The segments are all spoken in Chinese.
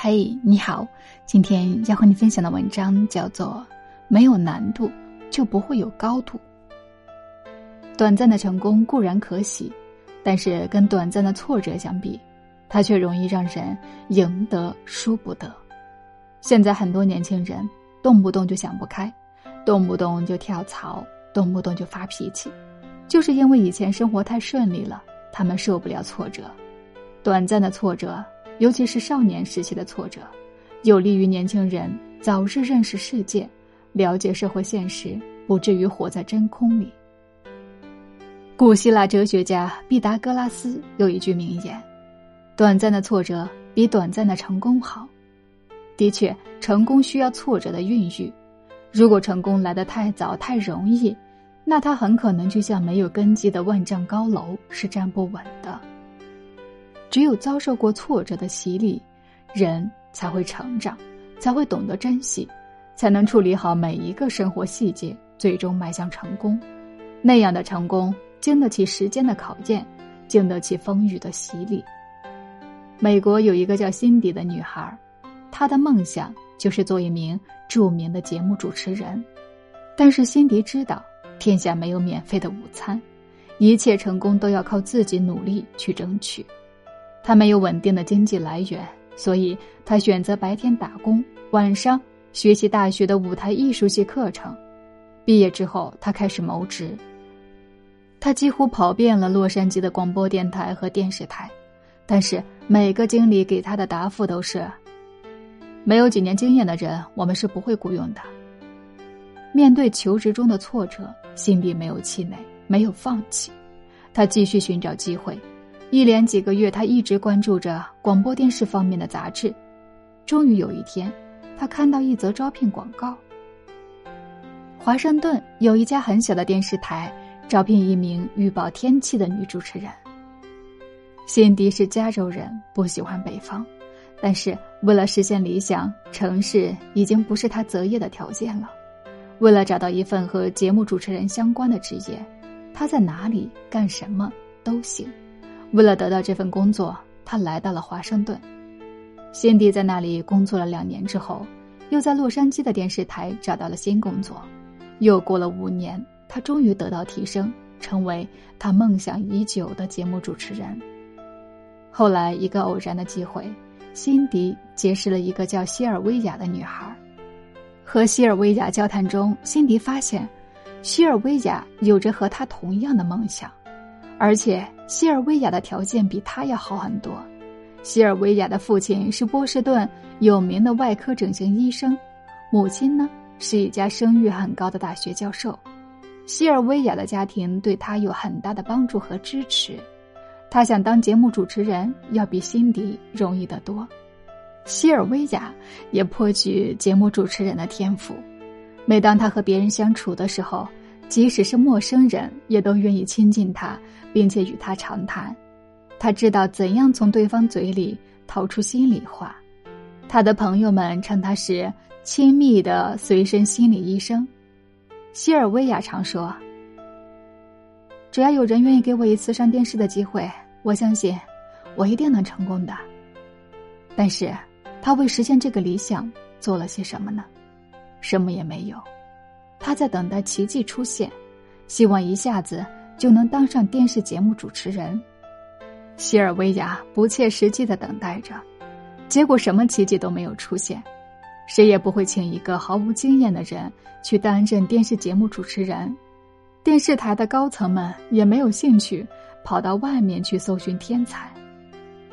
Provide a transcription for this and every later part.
嘿，你好，今天要和你分享的文章叫做《没有难度就不会有高度》。短暂的成功固然可喜，但是跟短暂的挫折相比，它却容易让人赢得输不得。现在很多年轻人动不动就想不开，动不动就跳槽，动不动就发脾气，就是因为以前生活太顺利了，他们受不了挫折。短暂的挫折，尤其是少年时期的挫折，有利于年轻人早日认识世界，了解社会现实，不至于活在真空里。古希腊哲学家毕达哥拉斯有一句名言：“短暂的挫折比短暂的成功好。”的确，成功需要挫折的孕育。如果成功来得太早、太容易，那它很可能就像没有根基的万丈高楼，是站不稳的。只有遭受过挫折的洗礼，人才会成长，才会懂得珍惜，才能处理好每一个生活细节，最终迈向成功。那样的成功，经得起时间的考验，经得起风雨的洗礼。美国有一个叫辛迪的女孩。她的梦想就是做一名著名的节目主持人，但是辛迪知道天下没有免费的午餐，一切成功都要靠自己努力去争取。他没有稳定的经济来源，所以他选择白天打工，晚上学习大学的舞台艺术系课程。毕业之后，他开始谋职。他几乎跑遍了洛杉矶的广播电台和电视台，但是每个经理给他的答复都是。没有几年经验的人，我们是不会雇佣的。面对求职中的挫折，辛迪没有气馁，没有放弃，他继续寻找机会。一连几个月，他一直关注着广播电视方面的杂志。终于有一天，他看到一则招聘广告：华盛顿有一家很小的电视台招聘一名预报天气的女主持人。辛迪是加州人，不喜欢北方。但是，为了实现理想，城市已经不是他择业的条件了。为了找到一份和节目主持人相关的职业，他在哪里干什么都行。为了得到这份工作，他来到了华盛顿。辛迪在那里工作了两年之后，又在洛杉矶的电视台找到了新工作。又过了五年，他终于得到提升，成为他梦想已久的节目主持人。后来，一个偶然的机会。辛迪结识了一个叫希尔维亚的女孩，和希尔维亚交谈中，辛迪发现，希尔维亚有着和他同样的梦想，而且希尔维亚的条件比他要好很多。希尔维亚的父亲是波士顿有名的外科整形医生，母亲呢是一家声誉很高的大学教授。希尔维亚的家庭对他有很大的帮助和支持。他想当节目主持人，要比辛迪容易得多。希尔维亚也颇具节目主持人的天赋。每当他和别人相处的时候，即使是陌生人，也都愿意亲近他，并且与他长谈。他知道怎样从对方嘴里掏出心里话。他的朋友们称他是亲密的随身心理医生。希尔维亚常说。只要有人愿意给我一次上电视的机会，我相信，我一定能成功的。但是，他为实现这个理想做了些什么呢？什么也没有。他在等待奇迹出现，希望一下子就能当上电视节目主持人。希尔维亚不切实际的等待着，结果什么奇迹都没有出现。谁也不会请一个毫无经验的人去担任电视节目主持人。电视台的高层们也没有兴趣跑到外面去搜寻天才。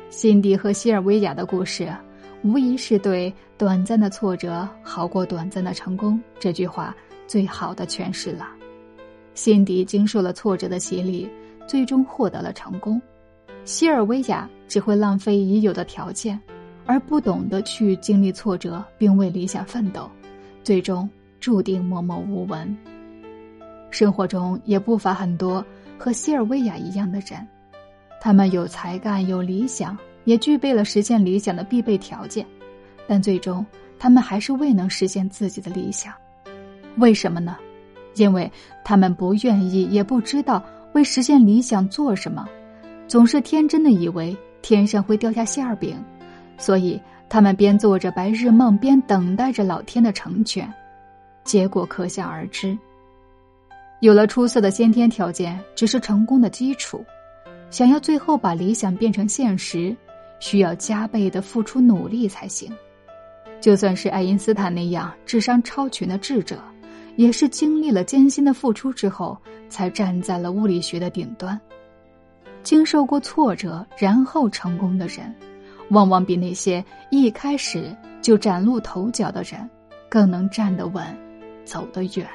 辛迪和希尔维亚的故事，无疑是对“短暂的挫折好过短暂的成功”这句话最好的诠释了。辛迪经受了挫折的洗礼，最终获得了成功；希尔维亚只会浪费已有的条件，而不懂得去经历挫折并为理想奋斗，最终注定默默无闻。生活中也不乏很多和希尔维亚一样的人，他们有才干、有理想，也具备了实现理想的必备条件，但最终他们还是未能实现自己的理想。为什么呢？因为他们不愿意，也不知道为实现理想做什么，总是天真的以为天上会掉下馅儿饼，所以他们边做着白日梦，边等待着老天的成全，结果可想而知。有了出色的先天条件，只是成功的基础。想要最后把理想变成现实，需要加倍的付出努力才行。就算是爱因斯坦那样智商超群的智者，也是经历了艰辛的付出之后，才站在了物理学的顶端。经受过挫折然后成功的人，往往比那些一开始就崭露头角的人，更能站得稳，走得远。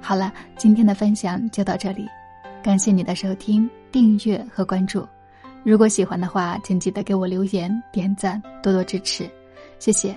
好了，今天的分享就到这里。感谢你的收听、订阅和关注。如果喜欢的话，请记得给我留言、点赞，多多支持，谢谢。